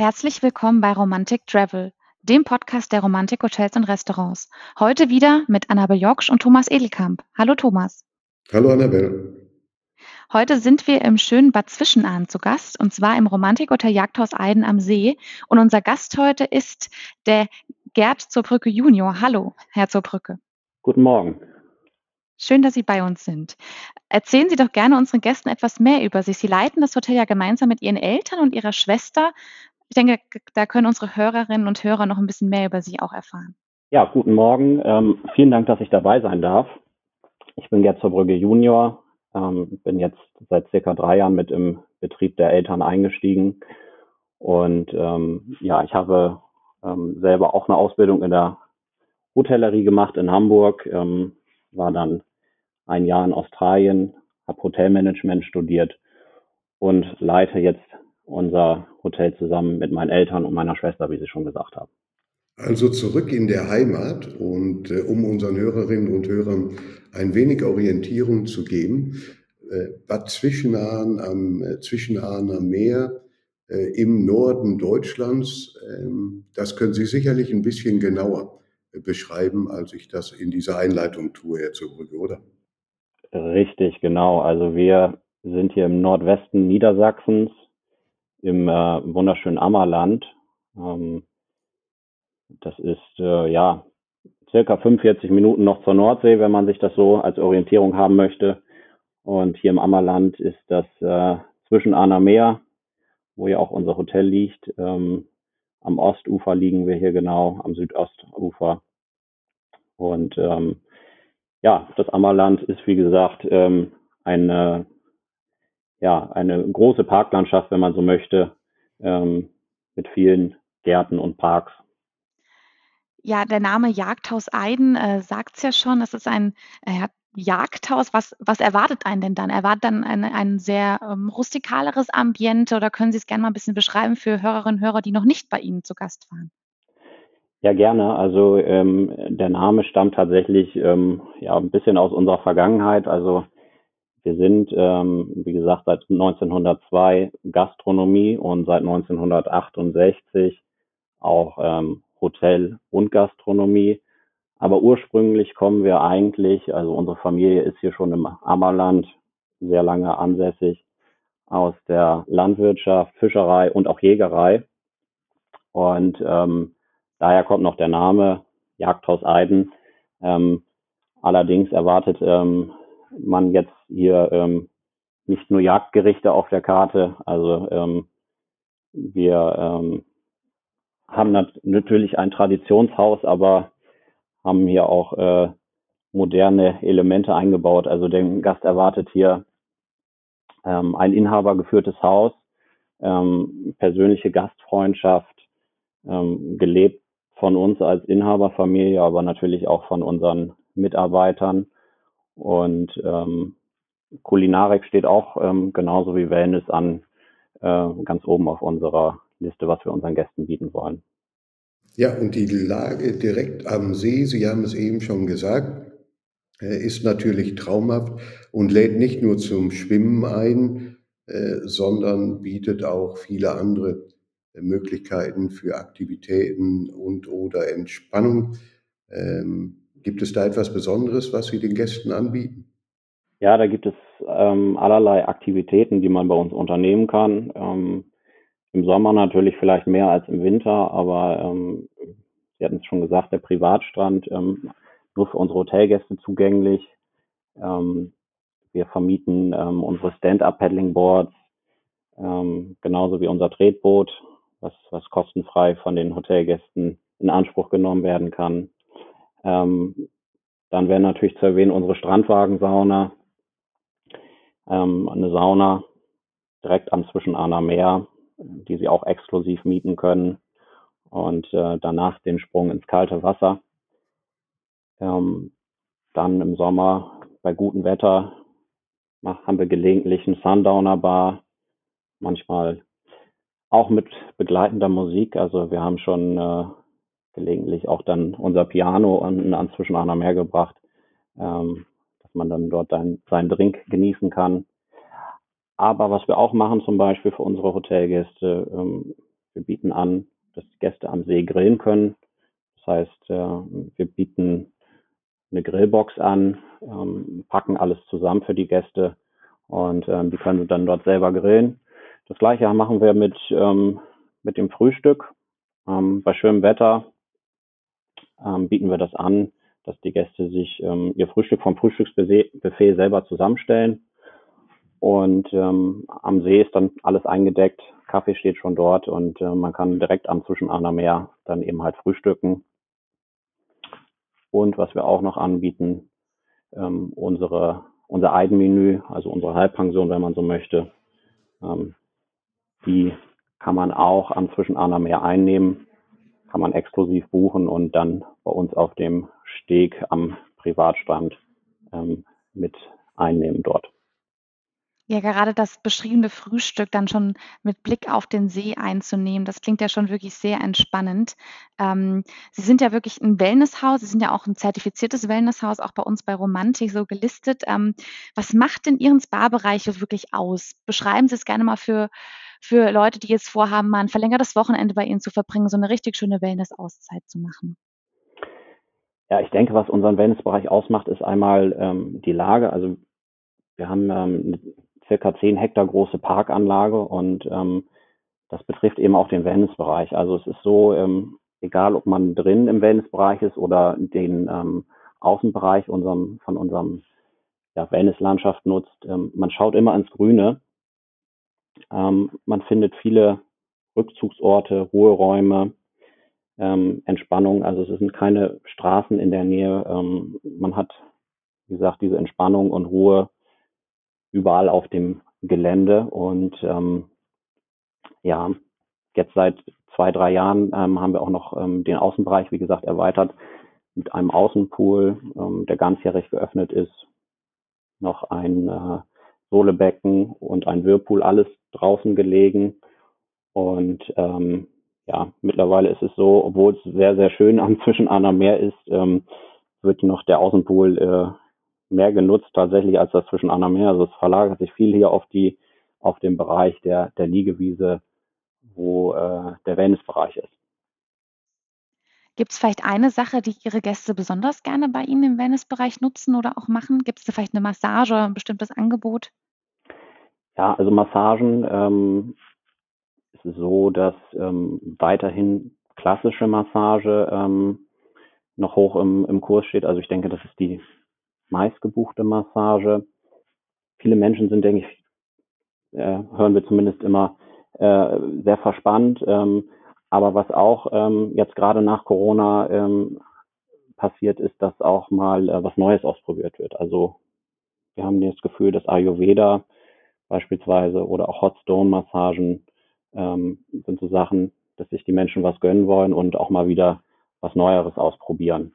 Herzlich willkommen bei Romantic Travel, dem Podcast der Romantik Hotels und Restaurants. Heute wieder mit Annabel Joksch und Thomas Edelkamp. Hallo Thomas. Hallo Annabel. Heute sind wir im schönen Bad Zwischenahn zu Gast und zwar im Romantikhotel Jagdhaus Eiden am See. Und unser Gast heute ist der Gerd zur Brücke Junior. Hallo, Herr zur Brücke. Guten Morgen. Schön, dass Sie bei uns sind. Erzählen Sie doch gerne unseren Gästen etwas mehr über sich. Sie leiten das Hotel ja gemeinsam mit Ihren Eltern und Ihrer Schwester. Ich denke, da können unsere Hörerinnen und Hörer noch ein bisschen mehr über Sie auch erfahren. Ja, guten Morgen. Ähm, vielen Dank, dass ich dabei sein darf. Ich bin Gerd zur Brügge Junior, ähm, bin jetzt seit circa drei Jahren mit im Betrieb der Eltern eingestiegen. Und ähm, ja, ich habe ähm, selber auch eine Ausbildung in der Hotellerie gemacht in Hamburg, ähm, war dann ein Jahr in Australien, habe Hotelmanagement studiert und leite jetzt unser Hotel zusammen mit meinen Eltern und meiner Schwester, wie Sie schon gesagt haben. Also zurück in der Heimat und äh, um unseren Hörerinnen und Hörern ein wenig Orientierung zu geben, äh, Bad Zwischenahn am äh, Zwischenahner Meer äh, im Norden Deutschlands, ähm, das können Sie sicherlich ein bisschen genauer äh, beschreiben, als ich das in dieser Einleitung tue, Herr Zurbrücke, oder? Richtig, genau. Also wir sind hier im Nordwesten Niedersachsens, im äh, wunderschönen Ammerland. Ähm, das ist äh, ja circa 45 Minuten noch zur Nordsee, wenn man sich das so als Orientierung haben möchte. Und hier im Ammerland ist das äh, zwischen Arner Meer, wo ja auch unser Hotel liegt. Ähm, am Ostufer liegen wir hier genau, am Südostufer. Und ähm, ja, das Ammerland ist wie gesagt ähm, eine ja, eine große Parklandschaft, wenn man so möchte, ähm, mit vielen Gärten und Parks. Ja, der Name Jagdhaus Eiden äh, sagt es ja schon. Es ist ein äh, Jagdhaus. Was, was erwartet einen denn dann? Erwartet dann ein, ein sehr ähm, rustikaleres Ambiente oder können Sie es gerne mal ein bisschen beschreiben für Hörerinnen und Hörer, die noch nicht bei Ihnen zu Gast waren? Ja, gerne. Also ähm, der Name stammt tatsächlich ähm, ja ein bisschen aus unserer Vergangenheit. Also wir sind, ähm, wie gesagt, seit 1902 Gastronomie und seit 1968 auch ähm, Hotel und Gastronomie. Aber ursprünglich kommen wir eigentlich, also unsere Familie ist hier schon im Ammerland sehr lange ansässig, aus der Landwirtschaft, Fischerei und auch Jägerei. Und ähm, daher kommt noch der Name Jagdhaus Eiden. Ähm, allerdings erwartet ähm, man jetzt hier ähm, nicht nur Jagdgerichte auf der Karte. Also ähm, wir ähm, haben nat natürlich ein Traditionshaus, aber haben hier auch äh, moderne Elemente eingebaut. Also der Gast erwartet hier ähm, ein inhabergeführtes Haus, ähm, persönliche Gastfreundschaft, ähm, gelebt von uns als Inhaberfamilie, aber natürlich auch von unseren Mitarbeitern. Und ähm, Kulinarik steht auch ähm, genauso wie Wellness an äh, ganz oben auf unserer Liste, was wir unseren Gästen bieten wollen. Ja, und die Lage direkt am See, Sie haben es eben schon gesagt, äh, ist natürlich traumhaft und lädt nicht nur zum Schwimmen ein, äh, sondern bietet auch viele andere Möglichkeiten für Aktivitäten und oder Entspannung. Ähm, Gibt es da etwas Besonderes, was Sie den Gästen anbieten? Ja, da gibt es ähm, allerlei Aktivitäten, die man bei uns unternehmen kann. Ähm, Im Sommer natürlich vielleicht mehr als im Winter, aber ähm, Sie hatten es schon gesagt, der Privatstrand ähm, nur für unsere Hotelgäste zugänglich. Ähm, wir vermieten ähm, unsere Stand-up-Paddling-Boards, genauso wie unser Tretboot, was, was kostenfrei von den Hotelgästen in Anspruch genommen werden kann. Ähm, dann wäre natürlich zu erwähnen unsere Strandwagensauna, ähm, eine Sauna direkt am Zwischenahner Meer, die Sie auch exklusiv mieten können und äh, danach den Sprung ins kalte Wasser. Ähm, dann im Sommer bei gutem Wetter haben wir gelegentlich einen Sundowner Bar, manchmal auch mit begleitender Musik. Also wir haben schon äh, gelegentlich auch dann unser Piano an, an Zwischenahner Meer gebracht, ähm, dass man dann dort ein, seinen Drink genießen kann. Aber was wir auch machen zum Beispiel für unsere Hotelgäste, ähm, Wir bieten an, dass die Gäste am See grillen können. Das heißt, äh, wir bieten eine Grillbox an, ähm, packen alles zusammen für die Gäste und ähm, die können dann dort selber grillen. Das gleiche machen wir mit, ähm, mit dem Frühstück. Ähm, bei schönem Wetter ähm, bieten wir das an, dass die Gäste sich ähm, ihr Frühstück vom Frühstücksbuffet selber zusammenstellen. Und ähm, am See ist dann alles eingedeckt, Kaffee steht schon dort und äh, man kann direkt am Zwischenaner Meer dann eben halt frühstücken. Und was wir auch noch anbieten, ähm, unsere, unser Eidenmenü, also unsere Halbpension, wenn man so möchte, ähm, die kann man auch am Zwischenaner Meer einnehmen, kann man exklusiv buchen und dann bei uns auf dem Steg am Privatstrand ähm, mit einnehmen dort. Ja, gerade das beschriebene Frühstück dann schon mit Blick auf den See einzunehmen, das klingt ja schon wirklich sehr entspannend. Ähm, Sie sind ja wirklich ein Wellnesshaus, Sie sind ja auch ein zertifiziertes Wellnesshaus, auch bei uns bei Romantik so gelistet. Ähm, was macht denn Ihren Spa-Bereich wirklich aus? Beschreiben Sie es gerne mal für für Leute, die jetzt vorhaben, mal ein verlängertes Wochenende bei Ihnen zu verbringen, so eine richtig schöne Wellness-Auszeit zu machen. Ja, ich denke, was unseren Wellnessbereich ausmacht, ist einmal ähm, die Lage. Also wir haben ähm, circa 10 Hektar große Parkanlage und ähm, das betrifft eben auch den Wellnessbereich. Also es ist so, ähm, egal ob man drin im Wellnessbereich ist oder den ähm, Außenbereich unserem, von unserem ja, Wellnesslandschaft nutzt, ähm, man schaut immer ins Grüne. Ähm, man findet viele Rückzugsorte, Ruheräume, ähm, Entspannung. Also es sind keine Straßen in der Nähe. Ähm, man hat, wie gesagt, diese Entspannung und Ruhe überall auf dem Gelände und ähm, ja, jetzt seit zwei, drei Jahren ähm, haben wir auch noch ähm, den Außenbereich, wie gesagt, erweitert mit einem Außenpool, ähm, der ganzjährig geöffnet ist, noch ein äh, Sohlebecken und ein Whirlpool, alles draußen gelegen. Und ähm, ja, mittlerweile ist es so, obwohl es sehr, sehr schön am Zwischenaner Meer ist, ähm, wird noch der Außenpool äh, mehr genutzt tatsächlich als das zwischen Anna Meer. Also es verlagert sich viel hier auf die, auf den Bereich der, der Liegewiese, wo äh, der Wellnessbereich ist. Gibt es vielleicht eine Sache, die Ihre Gäste besonders gerne bei Ihnen im Wellnessbereich nutzen oder auch machen? Gibt es da vielleicht eine Massage oder ein bestimmtes Angebot? Ja, also Massagen ähm, ist es so, dass ähm, weiterhin klassische Massage ähm, noch hoch im, im Kurs steht. Also ich denke, das ist die meistgebuchte Massage. Viele Menschen sind, denke ich, äh, hören wir zumindest immer, äh, sehr verspannt. Ähm, aber was auch ähm, jetzt gerade nach Corona ähm, passiert ist, dass auch mal äh, was Neues ausprobiert wird. Also wir haben das Gefühl, dass Ayurveda beispielsweise oder auch Hot Stone Massagen ähm, sind so Sachen, dass sich die Menschen was gönnen wollen und auch mal wieder was Neueres ausprobieren.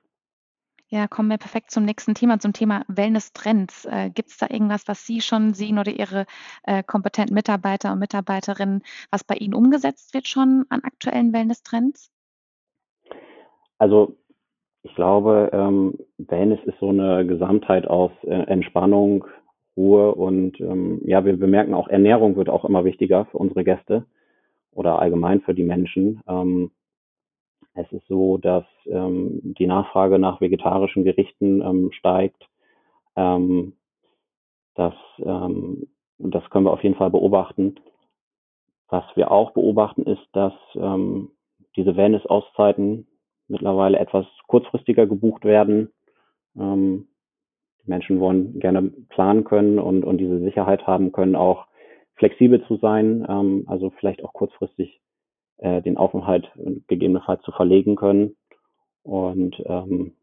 Ja, kommen wir perfekt zum nächsten Thema, zum Thema Wellness-Trends. Äh, Gibt es da irgendwas, was Sie schon sehen oder Ihre äh, kompetenten Mitarbeiter und Mitarbeiterinnen, was bei Ihnen umgesetzt wird schon an aktuellen Wellness-Trends? Also ich glaube, ähm, Wellness ist so eine Gesamtheit aus äh, Entspannung, Ruhe und ähm, ja, wir bemerken auch, Ernährung wird auch immer wichtiger für unsere Gäste oder allgemein für die Menschen. Ähm, es ist so, dass ähm, die Nachfrage nach vegetarischen Gerichten ähm, steigt. Ähm, das, ähm, das können wir auf jeden Fall beobachten. Was wir auch beobachten, ist, dass ähm, diese Wellness-Auszeiten mittlerweile etwas kurzfristiger gebucht werden. Ähm, Menschen wollen gerne planen können und, und diese Sicherheit haben können, auch flexibel zu sein, ähm, also vielleicht auch kurzfristig äh, den Aufenthalt gegebenenfalls zu verlegen können. Und ähm,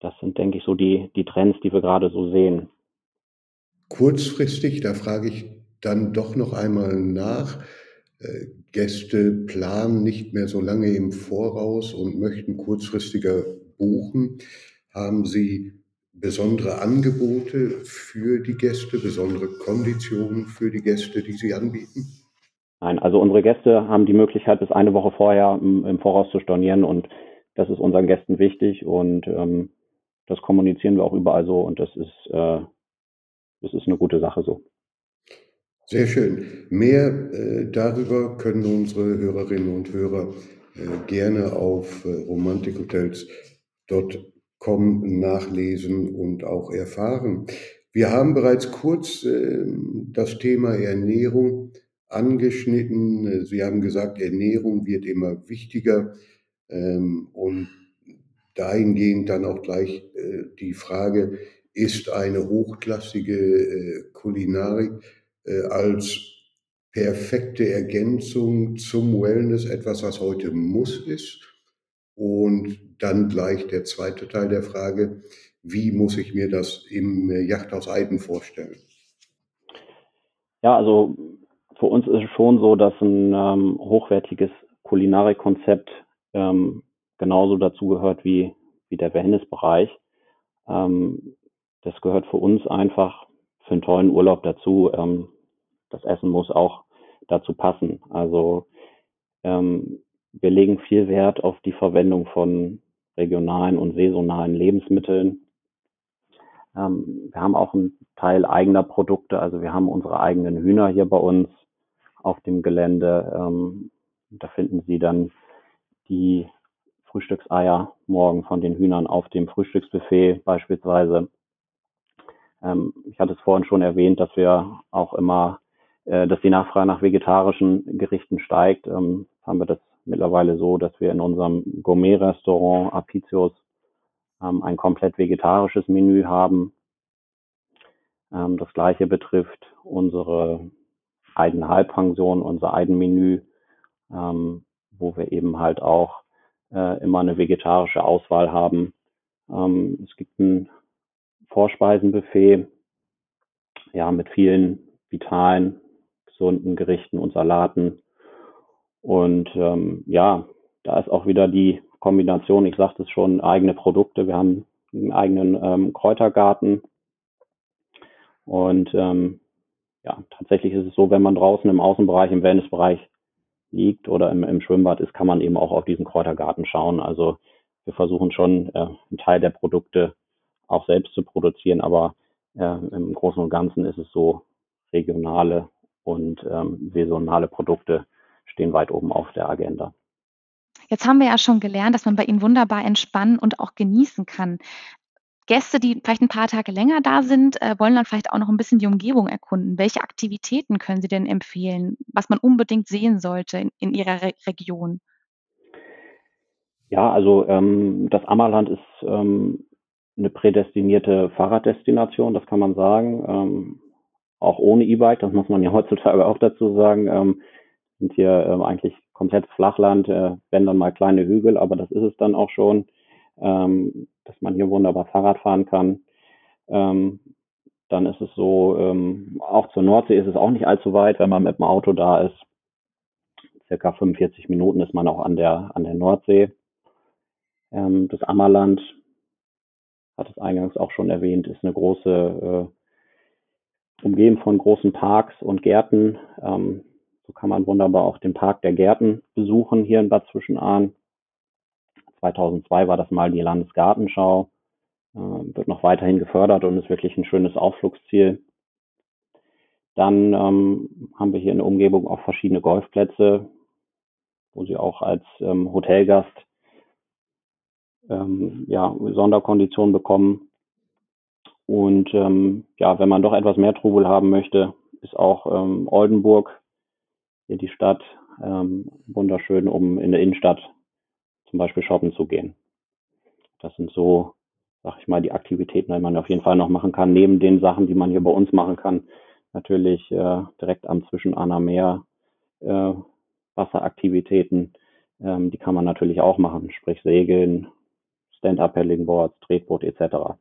das sind, denke ich, so die, die Trends, die wir gerade so sehen. Kurzfristig, da frage ich dann doch noch einmal nach. Äh, Gäste planen nicht mehr so lange im Voraus und möchten kurzfristiger buchen. Haben Sie besondere Angebote für die Gäste, besondere Konditionen für die Gäste, die Sie anbieten? Nein, also unsere Gäste haben die Möglichkeit, bis eine Woche vorher im, im Voraus zu stornieren und das ist unseren Gästen wichtig und ähm, das kommunizieren wir auch überall so und das ist, äh, das ist eine gute Sache so. Sehr schön. Mehr äh, darüber können unsere Hörerinnen und Hörer äh, gerne auf äh, romantikhotels.com nachlesen und auch erfahren. Wir haben bereits kurz äh, das Thema Ernährung angeschnitten. Sie haben gesagt, Ernährung wird immer wichtiger ähm, und dahingehend dann auch gleich äh, die Frage, ist eine hochklassige äh, Kulinarik äh, als perfekte Ergänzung zum Wellness etwas, was heute muss ist. Und dann gleich der zweite Teil der Frage, wie muss ich mir das im Yachthaus Eiden vorstellen? Ja, also für uns ist es schon so, dass ein ähm, hochwertiges Kulinarikkonzept ähm, genauso dazugehört wie, wie der Wellnessbereich. Ähm, das gehört für uns einfach für einen tollen Urlaub dazu. Ähm, das Essen muss auch dazu passen. Also ähm, wir legen viel Wert auf die Verwendung von regionalen und saisonalen Lebensmitteln. Ähm, wir haben auch einen Teil eigener Produkte, also wir haben unsere eigenen Hühner hier bei uns auf dem Gelände. Ähm, da finden Sie dann die Frühstückseier morgen von den Hühnern auf dem Frühstücksbuffet beispielsweise. Ähm, ich hatte es vorhin schon erwähnt, dass wir auch immer äh, dass die Nachfrage nach vegetarischen Gerichten steigt, ähm, haben wir das mittlerweile so, dass wir in unserem Gourmet-Restaurant Apicius ähm, ein komplett vegetarisches Menü haben. Ähm, das gleiche betrifft unsere Eidenhalbpension, unser Eidenmenü, ähm, wo wir eben halt auch äh, immer eine vegetarische Auswahl haben. Ähm, es gibt ein Vorspeisenbuffet, ja, mit vielen vitalen gesunden Gerichten und Salaten. Und ähm, ja, da ist auch wieder die Kombination, ich sagte es schon, eigene Produkte. Wir haben einen eigenen ähm, Kräutergarten. Und ähm, ja, tatsächlich ist es so, wenn man draußen im Außenbereich, im Wellnessbereich liegt oder im, im Schwimmbad ist, kann man eben auch auf diesen Kräutergarten schauen. Also wir versuchen schon, äh, einen Teil der Produkte auch selbst zu produzieren, aber äh, im Großen und Ganzen ist es so, regionale und ähm, saisonale Produkte stehen weit oben auf der Agenda. Jetzt haben wir ja schon gelernt, dass man bei Ihnen wunderbar entspannen und auch genießen kann. Gäste, die vielleicht ein paar Tage länger da sind, äh, wollen dann vielleicht auch noch ein bisschen die Umgebung erkunden. Welche Aktivitäten können Sie denn empfehlen, was man unbedingt sehen sollte in, in Ihrer Re Region? Ja, also ähm, das Ammerland ist ähm, eine prädestinierte Fahrraddestination, das kann man sagen. Ähm, auch ohne E-Bike, das muss man ja heutzutage auch dazu sagen, ähm, sind hier ähm, eigentlich komplett Flachland, äh, wenn dann mal kleine Hügel, aber das ist es dann auch schon, ähm, dass man hier wunderbar Fahrrad fahren kann. Ähm, dann ist es so, ähm, auch zur Nordsee ist es auch nicht allzu weit, wenn man mit dem Auto da ist. Circa 45 Minuten ist man auch an der, an der Nordsee. Ähm, das Ammerland, hat es eingangs auch schon erwähnt, ist eine große äh, umgeben von großen Parks und Gärten. Ähm, so kann man wunderbar auch den Park der Gärten besuchen hier in Bad Zwischenahn. 2002 war das mal die Landesgartenschau, äh, wird noch weiterhin gefördert und ist wirklich ein schönes Ausflugsziel. Dann ähm, haben wir hier in der Umgebung auch verschiedene Golfplätze, wo Sie auch als ähm, Hotelgast ähm, ja, Sonderkonditionen bekommen. Und ähm, ja, wenn man doch etwas mehr Trubel haben möchte, ist auch ähm, Oldenburg, hier die Stadt, ähm, wunderschön, um in der Innenstadt zum Beispiel shoppen zu gehen. Das sind so, sag ich mal, die Aktivitäten, die man auf jeden Fall noch machen kann, neben den Sachen, die man hier bei uns machen kann. Natürlich äh, direkt am Zwischenahner Meer äh, Wasseraktivitäten, ähm, die kann man natürlich auch machen, sprich Segeln, Stand-Up-Paddling-Boards, Tretboot etc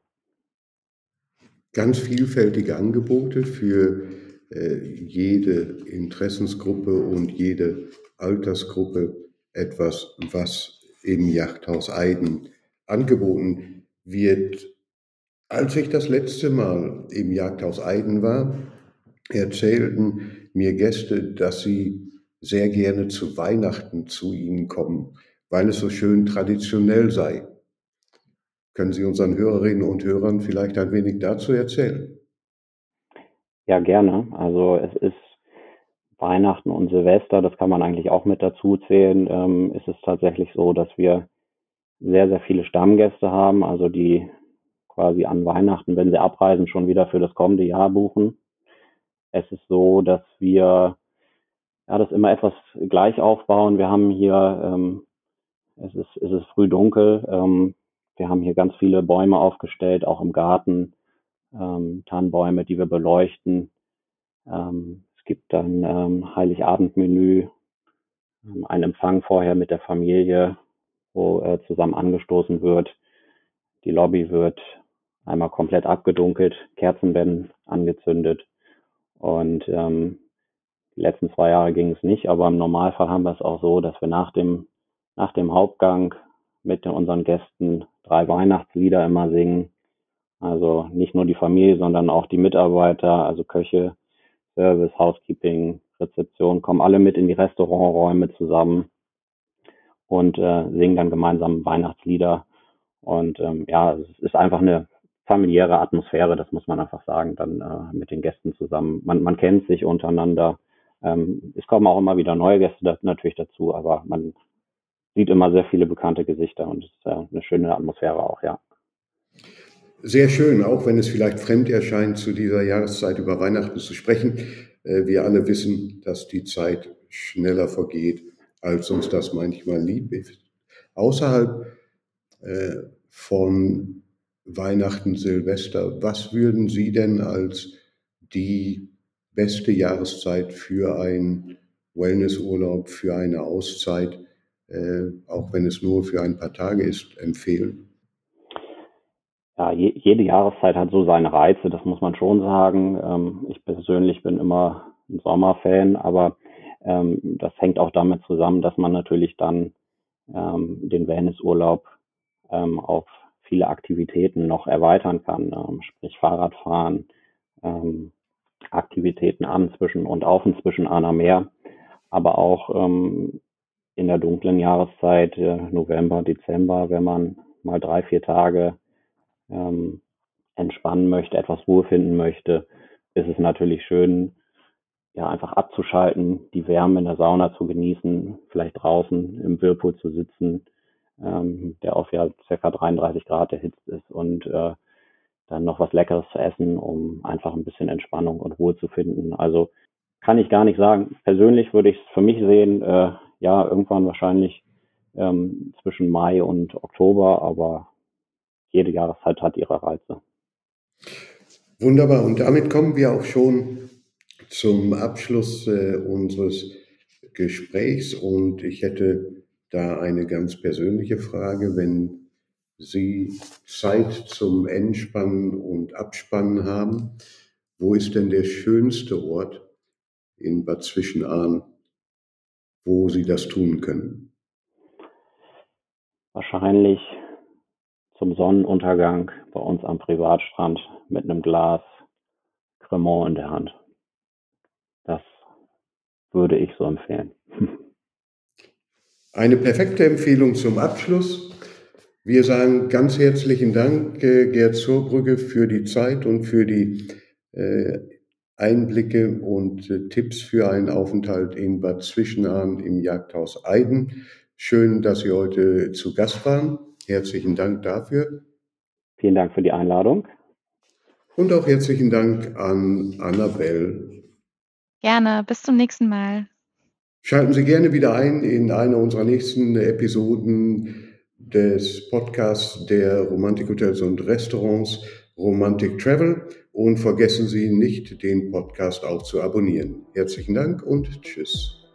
ganz vielfältige Angebote für jede Interessensgruppe und jede Altersgruppe etwas, was im Yachthaus Eiden angeboten wird. Als ich das letzte Mal im Jagdhaus Eiden war, erzählten mir Gäste, dass sie sehr gerne zu Weihnachten zu ihnen kommen, weil es so schön traditionell sei. Können Sie unseren Hörerinnen und Hörern vielleicht ein wenig dazu erzählen? Ja, gerne. Also es ist Weihnachten und Silvester, das kann man eigentlich auch mit dazu zählen, ähm, ist es tatsächlich so, dass wir sehr, sehr viele Stammgäste haben, also die quasi an Weihnachten, wenn sie abreisen, schon wieder für das kommende Jahr buchen. Es ist so, dass wir ja, das immer etwas gleich aufbauen. Wir haben hier, ähm, es, ist, es ist früh dunkel, ähm, wir haben hier ganz viele Bäume aufgestellt, auch im Garten, ähm, Tannenbäume, die wir beleuchten. Ähm, es gibt dann ähm, Heiligabendmenü, ähm, ein Empfang vorher mit der Familie, wo äh, zusammen angestoßen wird. Die Lobby wird einmal komplett abgedunkelt, Kerzen werden angezündet und ähm, die letzten zwei Jahre ging es nicht, aber im Normalfall haben wir es auch so, dass wir nach dem, nach dem Hauptgang mit unseren Gästen drei Weihnachtslieder immer singen. Also nicht nur die Familie, sondern auch die Mitarbeiter, also Köche, Service, Housekeeping, Rezeption, kommen alle mit in die Restauranträume zusammen und äh, singen dann gemeinsam Weihnachtslieder. Und ähm, ja, es ist einfach eine familiäre Atmosphäre, das muss man einfach sagen, dann äh, mit den Gästen zusammen. Man, man kennt sich untereinander. Ähm, es kommen auch immer wieder neue Gäste da, natürlich dazu, aber man sieht immer sehr viele bekannte Gesichter und es ist äh, eine schöne Atmosphäre auch, ja. Sehr schön, auch wenn es vielleicht fremd erscheint, zu dieser Jahreszeit über Weihnachten zu sprechen. Äh, wir alle wissen, dass die Zeit schneller vergeht, als uns das manchmal lieb ist. Außerhalb äh, von Weihnachten, Silvester, was würden Sie denn als die beste Jahreszeit für einen Wellnessurlaub, für eine Auszeit, äh, auch wenn es nur für ein paar Tage ist, empfehlen? Ja, je, jede Jahreszeit hat so seine Reize, das muss man schon sagen. Ähm, ich persönlich bin immer ein Sommerfan, aber ähm, das hängt auch damit zusammen, dass man natürlich dann ähm, den Wellnessurlaub ähm, auf viele Aktivitäten noch erweitern kann, ähm, sprich Fahrradfahren, ähm, Aktivitäten an zwischen und auf und zwischen Arner Meer, aber auch in der dunklen Jahreszeit, äh, November, Dezember, wenn man mal drei, vier Tage ähm, entspannen möchte, etwas Ruhe finden möchte, ist es natürlich schön, ja, einfach abzuschalten, die Wärme in der Sauna zu genießen, vielleicht draußen im Whirlpool zu sitzen, ähm, der auf ja circa 33 Grad erhitzt ist und äh, dann noch was Leckeres zu essen, um einfach ein bisschen Entspannung und Ruhe zu finden. Also kann ich gar nicht sagen. Persönlich würde ich es für mich sehen, äh, ja, irgendwann wahrscheinlich ähm, zwischen Mai und Oktober, aber jede Jahreszeit hat ihre Reize. Wunderbar. Und damit kommen wir auch schon zum Abschluss äh, unseres Gesprächs. Und ich hätte da eine ganz persönliche Frage. Wenn Sie Zeit zum Entspannen und Abspannen haben, wo ist denn der schönste Ort in Bad Zwischenahn, wo Sie das tun können? Wahrscheinlich zum Sonnenuntergang bei uns am Privatstrand mit einem Glas Cremant in der Hand. Das würde ich so empfehlen. Eine perfekte Empfehlung zum Abschluss. Wir sagen ganz herzlichen Dank, äh, Gerd Zurbrügge, für die Zeit und für die äh, Einblicke und äh, Tipps für einen Aufenthalt in Bad Zwischenahn im Jagdhaus Eiden. Schön, dass Sie heute zu Gast waren. Herzlichen Dank dafür. Vielen Dank für die Einladung. Und auch herzlichen Dank an Annabelle. Gerne, bis zum nächsten Mal. Schalten Sie gerne wieder ein in eine unserer nächsten Episoden des Podcasts der Romantikhotels und Restaurants Romantic Travel und vergessen Sie nicht, den Podcast auch zu abonnieren. Herzlichen Dank und Tschüss.